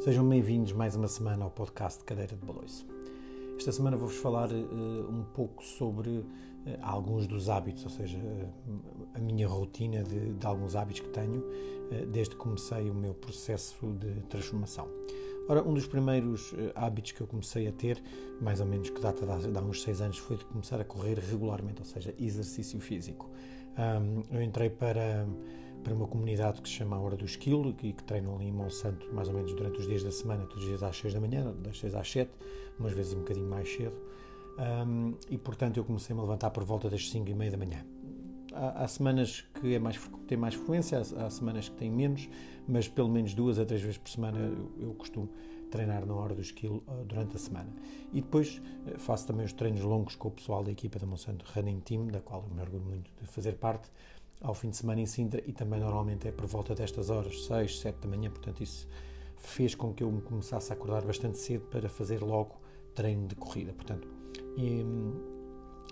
Sejam bem-vindos mais uma semana ao podcast Cadeira de Baloiço. Esta semana vou-vos falar uh, um pouco sobre uh, alguns dos hábitos, ou seja, uh, a minha rotina de, de, alguns hábitos que tenho desde que comecei o meu processo de transformação. Ora, um dos primeiros hábitos que eu comecei a ter, mais ou menos que data de há uns seis anos, foi de começar a correr regularmente, ou seja, exercício físico. Um, eu entrei para para uma comunidade que se chama a Hora do Esquilo e que treinam ali em Monsanto mais ou menos durante os dias da semana, todos os dias às 6 da manhã, das 6 às 7, umas vezes um bocadinho mais cedo. Um, e portanto eu comecei a me levantar por volta das 5 e meia da manhã. Há, há semanas que é mais, tem mais frequência, há, há, semanas que tem menos, mas pelo menos duas a três vezes por semana eu, eu costumo treinar na hora do esquilo uh, durante a semana. E depois uh, faço também os treinos longos com o pessoal da equipa da Monsanto Running Team, da qual eu me orgulho muito de fazer parte, ao fim de semana em Sintra e também normalmente é por volta destas horas, 6, 7 da manhã, portanto isso fez com que eu me começasse a acordar bastante cedo para fazer logo treino de corrida, portanto, e, hum,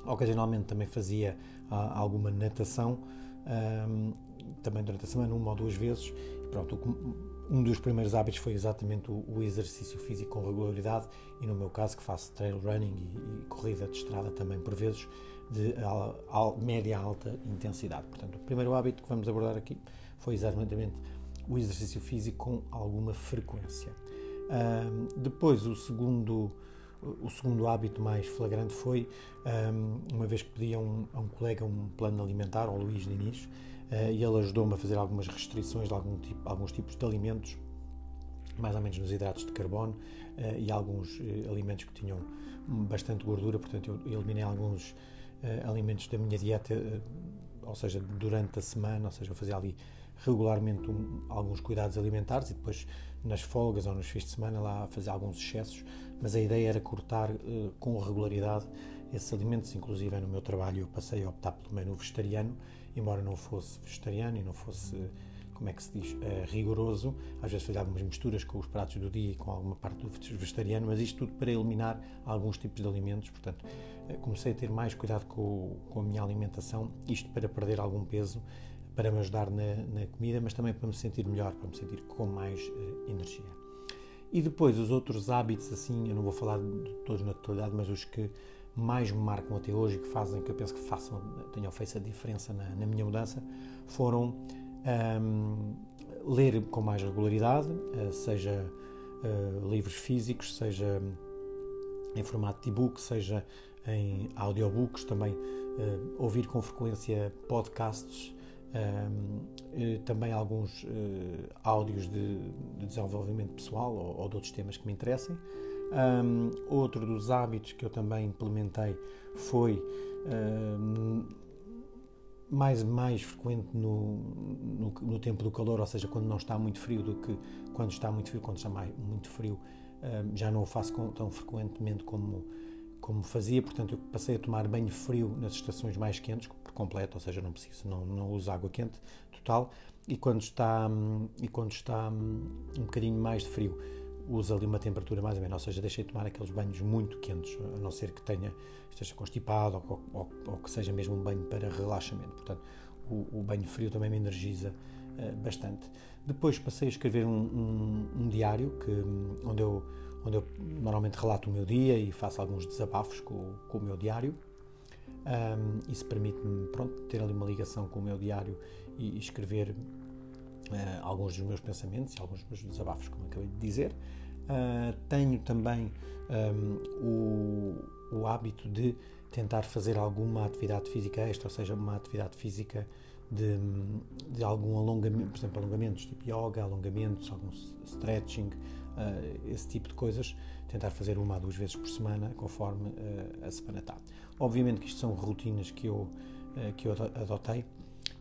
ocasionalmente também fazia ah, alguma natação, hum, também durante a semana, uma ou duas vezes, e pronto, um dos primeiros hábitos foi exatamente o, exercício físico com regularidade e no meu caso que faço trail running e, e corrida de estrada também por vezes, de média alta intensidade. Portanto, o primeiro hábito que vamos abordar aqui foi exatamente o exercício físico com alguma frequência. Depois, o segundo, o segundo hábito mais flagrante foi, um, uma vez que pedi a um, a um, colega um plano alimentar, ao Luís Diniz, e ele ajudou-me a fazer algumas restrições de algum tipo, alguns tipos de alimentos, mais ou menos nos hidratos de carbono, uh, e alguns uh, alimentos que tinham bastante gordura, portanto eu eliminei alguns alimentos da minha dieta, ou seja, durante a semana, ou seja, eu fazia ali regularmente um, alguns cuidados alimentares e depois nas folgas ou nos fins de semana lá fazer alguns excessos, mas a ideia era cortar uh, com regularidade esses alimentos, inclusive no meu trabalho eu passei a optar pelo menu vegetariano, embora não fosse vegetariano e não fosse como é que se diz, uh, rigoroso. Às vezes fazia algumas misturas com os pratos do dia e com alguma parte do vegetariano, mas isto tudo para eliminar alguns tipos de alimentos. Portanto, uh, comecei a ter mais cuidado com, com, a minha alimentação, isto para perder algum peso, para me ajudar na, na, comida, mas também para me sentir melhor, para me sentir com mais uh, energia. E depois, os outros hábitos, assim, eu não vou falar de todos na totalidade, mas os que mais me marcam até hoje que fazem, que eu penso que façam, tenham feito a diferença na, na minha mudança, foram um, ler com mais regularidade, uh, seja uh, livros físicos, seja em formato de e-book, seja em audiobooks, também uh, ouvir com frequência podcasts, um, também alguns áudios de, de, desenvolvimento pessoal ou, ou, de outros temas que me interessem. Um, outro dos hábitos que eu também implementei foi mais, mais frequente no, no, no, tempo do calor, ou seja, quando não está muito frio, do que quando está muito frio. Quando está mais, muito frio, um, já não o faço com, tão frequentemente como, como fazia, portanto, eu passei a tomar banho frio nas estações mais quentes, por completo, ou seja, não preciso, não, não uso água quente total. E quando está, e quando está um bocadinho mais de frio, usa ali uma temperatura mais ou menos, ou seja, deixei de tomar aqueles banhos muito quentes, a não ser que tenha, esteja constipado ou, ou, ou que seja mesmo um banho para relaxamento. Portanto, o, o banho frio também me energiza uh, bastante. Depois passei a escrever um, um, um diário que, onde, eu, onde eu normalmente relato o meu dia e faço alguns desabafos com, com o meu diário. Um, isso permite-me ter ali uma ligação com o meu diário e escrever uh, alguns dos meus pensamentos e alguns dos meus desabafos, como acabei de dizer. Uh, tenho também um, o, o, hábito de tentar fazer alguma atividade física extra, ou seja, uma atividade física de, de algum alongamento, por exemplo, alongamentos tipo yoga, alongamentos, algum stretching, uh, esse tipo de coisas, tentar fazer uma a duas vezes por semana, conforme uh, a semana está. Obviamente que isto são rotinas que eu, que eu adotei,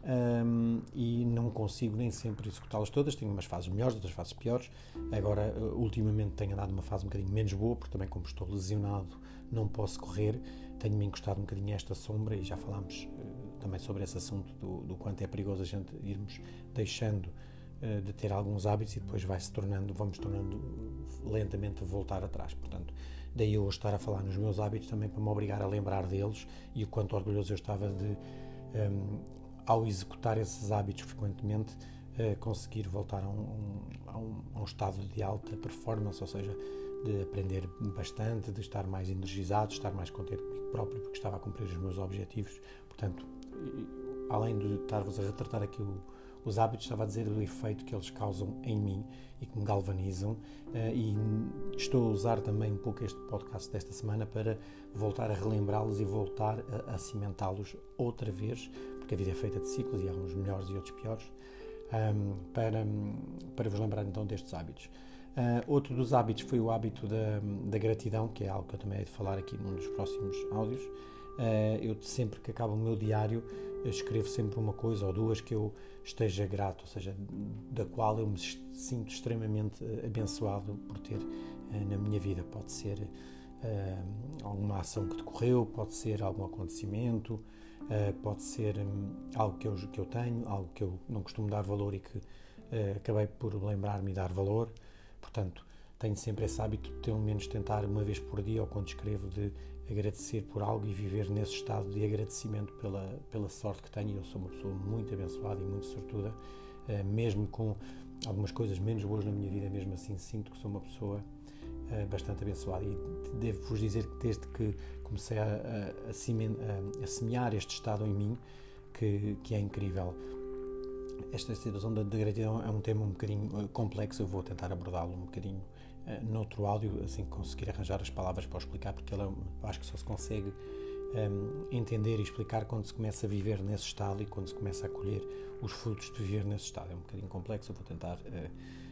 um, e não consigo nem sempre executá-las todas. Tenho umas fases melhores, outras fases piores. Agora, uh, ultimamente, tenho andado uma fase um bocadinho menos boa, porque também, como estou lesionado, não posso correr. Tenho-me encostado um bocadinho a esta sombra e já falámos uh, também sobre esse assunto do, do, quanto é perigoso a gente irmos deixando uh, de ter alguns hábitos e depois vai se tornando, vamos tornando lentamente voltar atrás. Portanto, daí eu estar a falar nos meus hábitos também para me obrigar a lembrar deles e o quanto orgulhoso eu estava de um, ao executar esses hábitos frequentemente, conseguir voltar a um, a, um, a um, estado de alta performance, ou seja, de aprender bastante, de estar mais energizado, de estar mais contente comigo próprio, porque estava a cumprir os meus objetivos. Portanto, além de estar-vos a retratar aqui o, os hábitos, estava a dizer do efeito que eles causam em mim e que me galvanizam. Uh, e estou a usar também um pouco este podcast desta semana para voltar a relembrá-los e voltar a, cimentá-los outra vez, porque a vida é feita de ciclos e há uns melhores e outros piores, ehm, para, para vos lembrar então destes hábitos. Uh, outro dos hábitos foi o hábito da, da gratidão, que é algo que eu também hei de falar aqui num dos próximos áudios. Uh, eu sempre que acabo o meu diário escrevo sempre uma coisa ou duas que eu esteja grato, ou seja, da qual eu me sinto extremamente eh, abençoado por ter uh, na minha vida. Pode ser alguma ação que decorreu, pode ser algum acontecimento, pode ser um, algo que eu, que eu tenho, algo que eu não costumo dar valor e que acabei por lembrar-me e dar valor. Portanto, tenho sempre esse hábito de pelo menos tentar uma vez por dia ou quando escrevo de agradecer por algo e viver nesse estado de agradecimento pela, pela sorte que tenho. Eu sou uma pessoa muito abençoada e muito sortuda, uh, mesmo com algumas coisas menos boas na minha vida, mesmo assim sinto que sou uma pessoa uh, bastante abençoada. E devo-vos dizer que desde que comecei a, a, a, a, semear este estado em mim, que, que é incrível. Esta situação da, gratidão é um tema um bocadinho eh, complexo, eu vou tentar abordá-lo um bocadinho noutro áudio, assim que conseguir arranjar as palavras para explicar, porque ele é, acho que só se consegue um, ehm, entender e explicar quando se começa a viver nesse estado e quando se começa a colher os frutos de viver nesse estado. É um bocadinho complexo, eu vou tentar uh,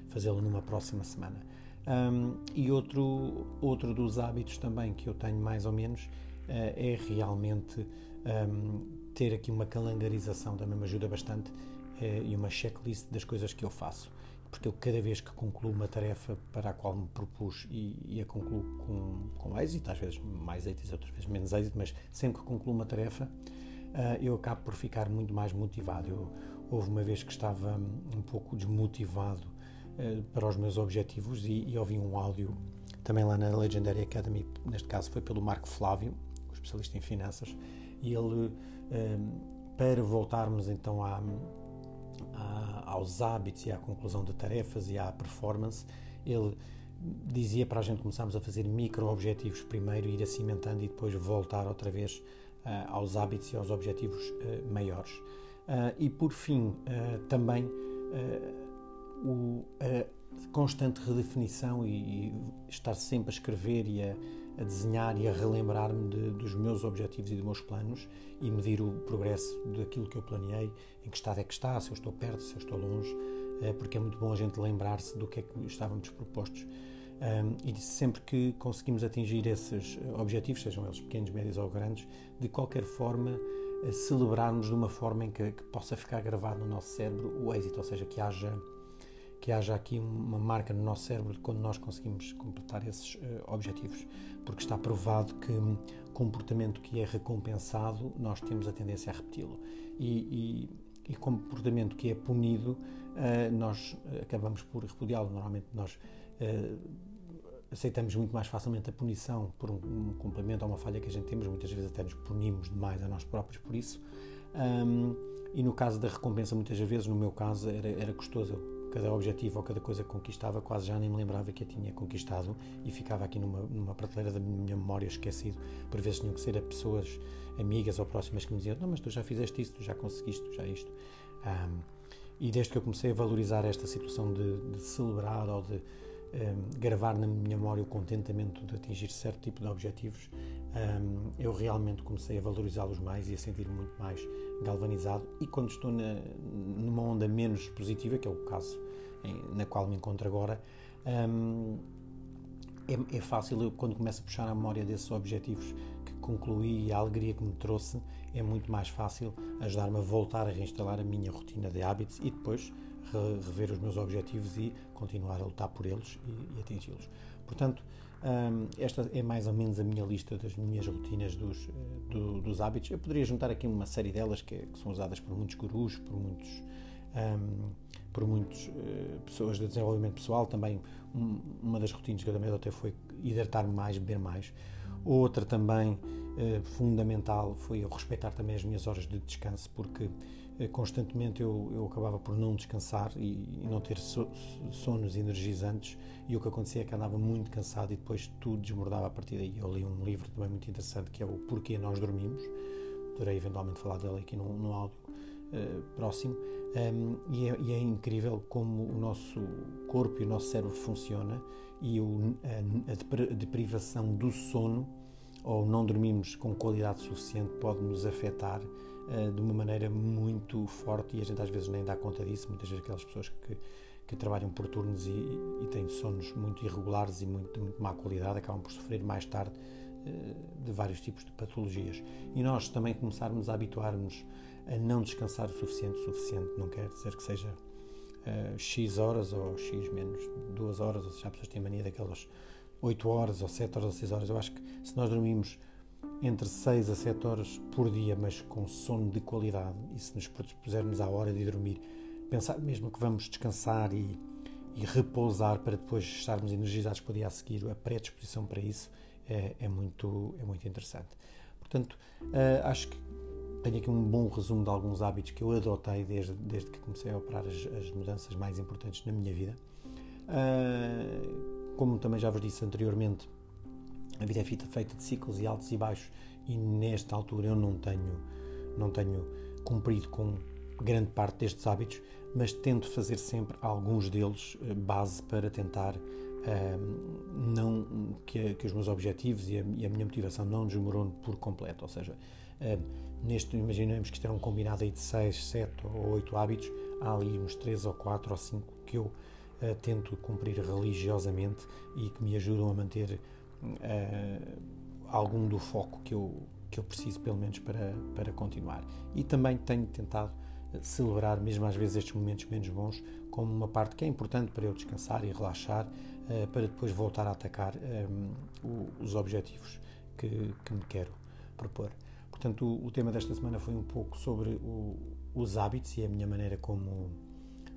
fazê-lo numa próxima semana. Um, e outro, outro dos hábitos também que eu tenho mais ou menos uh, é realmente um, ter aqui uma calendarização, também me ajuda bastante, uh, e uma checklist das coisas que eu faço porque eu cada vez que concluo uma tarefa para a qual me propus e, e a concluo com, com êxito, às vezes mais êxito, outras vezes menos êxito, mas sempre que concluo uma tarefa, uh, eu acabo por ficar muito mais motivado. Eu, houve uma vez que estava um pouco desmotivado uh, para os meus objetivos e, e ouvi um áudio também lá na Legendary Academy, neste caso foi pelo Marco Flávio, especialista em finanças, e ele, uh, para voltarmos então à aos hábitos e à conclusão de tarefas e à performance, ele dizia para a gente começarmos a fazer micro-objetivos primeiro, ir acimentando e depois voltar outra vez uh, aos hábitos e aos objetivos uh, maiores. Uh, e por fim, também o, a constante redefinição e, e, estar sempre a escrever e a, a desenhar e a relembrar-me dos meus objetivos e dos meus planos e medir o progresso daquilo que eu planeei, em que estado é que está, se eu estou perto, se eu estou longe, eh, porque é muito bom a gente lembrar-se do que é que estávamos propostos. e sempre que conseguimos atingir esses objetivos, sejam eles pequenos, médios ou grandes, de qualquer forma eh, celebrarmos de uma forma em que, que possa ficar gravado no nosso cérebro o êxito, ou seja, que haja que haja aqui uma marca no nosso cérebro de quando nós conseguimos completar esses uh, objetivos, porque está provado que um, comportamento que é recompensado, nós temos a tendência a repeti-lo. E, e, e, comportamento que é punido, uh, nós acabamos por repudiá-lo. Normalmente nós uh, aceitamos muito mais facilmente a punição por um, um, complemento ou uma falha que a gente temos, muitas vezes até nos punimos demais a nós próprios por isso. Um, e no caso da recompensa, muitas vezes, no meu caso, era, era custoso cada objetivo ou cada coisa que conquistava, quase já nem me lembrava que a tinha conquistado e ficava aqui numa, numa prateleira da minha memória esquecido. Por vezes tinham que ser a pessoas amigas ou próximas que me diziam: Não, mas tu já fizeste isso, tu já conseguiste, tu já isto. Um, e desde que eu comecei a valorizar esta situação de, de celebrar ou de um, gravar na minha memória o contentamento de atingir certo tipo de objetivos, um, eu realmente comecei a valorizá-los mais e a sentir muito mais galvanizado. E quando estou na, numa onda menos positiva, que é o caso em, na qual me encontro agora, um, é, é, fácil, eu, quando começo a puxar a memória desses objetivos que concluí e a alegria que me trouxe, é muito mais fácil ajudar-me a voltar a reinstalar a minha rotina de hábitos e depois rever os meus objetivos e continuar a lutar por eles e, e atingi-los. Portanto, um, esta é mais ou menos a minha lista das minhas rotinas dos, eh, do, dos hábitos. Eu poderia juntar aqui uma série delas que, que são usadas por muitos gurus, por muitos, um, por muitas uh, eh, pessoas de desenvolvimento pessoal. Também um, uma das rotinas que eu também até foi hidratar mais, beber mais. Outra também uh, fundamental foi eu respeitar também as minhas horas de descanso, porque constantemente eu, eu acabava por não descansar e, e não ter so, sonos energizantes e o que acontecia é que andava muito cansado e depois tudo desmordava a partir daí. Eu li um livro também muito interessante que é o Porquê Nós Dormimos, poderei eventualmente falar dele aqui num, num áudio uh, próximo, um, e, é, e, é, incrível como o nosso corpo e o nosso cérebro funciona e o, a, a deprivação do sono ou não dormimos com qualidade suficiente pode nos afetar uh, de uma maneira muito forte e a gente às vezes nem dá conta disso. Muitas vezes aquelas pessoas que, que trabalham por turnos e, e têm sonos muito irregulares e muito, muito má qualidade acabam por sofrer mais tarde uh, de vários tipos de patologias. E nós também começarmos a habituarmos a não descansar o suficiente, o suficiente não quer dizer que seja uh, X horas ou X menos 2 horas, ou seja, as pessoas têm mania daquelas 8 horas ou 7 horas ou 6 horas. Eu acho que se nós dormimos entre 6 a 7 horas por dia, mas com sono de qualidade, e se nos pusermos à hora de dormir, pensar mesmo que vamos descansar e, e repousar para depois estarmos energizados para o dia a seguir, a predisposição para isso é, é muito, é muito interessante. Portanto, uh, acho que tenho aqui um bom resumo de alguns hábitos que eu adotei desde, desde que comecei a operar as, as mudanças mais importantes na minha vida. Uh, como também já vos disse anteriormente, a vida é feita de ciclos e altos e baixos e nesta altura eu não tenho, não tenho cumprido com grande parte destes hábitos, mas tento fazer sempre alguns deles eh, base para tentar uh, não que, que, os meus objetivos e a, e a, minha motivação não desmoronem por completo, ou seja, neste, imaginemos que isto era um combinado aí de 6, 7 ou 8 hábitos, há ali uns 3 ou 4 ou 5 que eu uh, tento cumprir religiosamente e que me ajudam a manter uh, algum do foco que eu, que eu preciso, pelo menos, para, para continuar. E também tenho tentado celebrar, mesmo às vezes, estes momentos menos bons, como uma parte que é importante para eu descansar e relaxar, uh, para depois voltar a atacar um, os objetivos que, que me quero propor. Portanto, o, o, tema desta semana foi um pouco sobre o, os hábitos e a minha maneira como,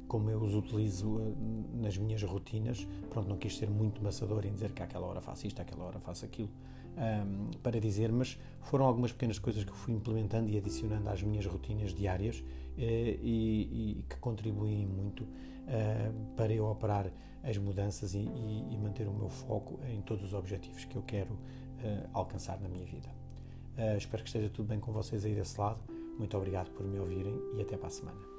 como eu os utilizo uh, nas minhas rotinas. Pronto, não quis ser muito maçador em dizer que àquela hora faço isto, àquela hora faço aquilo, um, para dizer, mas foram algumas pequenas coisas que fui implementando e adicionando às minhas rotinas diárias uh, e, e, que contribuem muito uh, para eu operar as mudanças e, e, e, manter o meu foco em todos os objetivos que eu quero alcançar na minha vida. Uh, espero que esteja tudo bem com vocês aí desse lado. Muito obrigado por me ouvirem e até para a semana.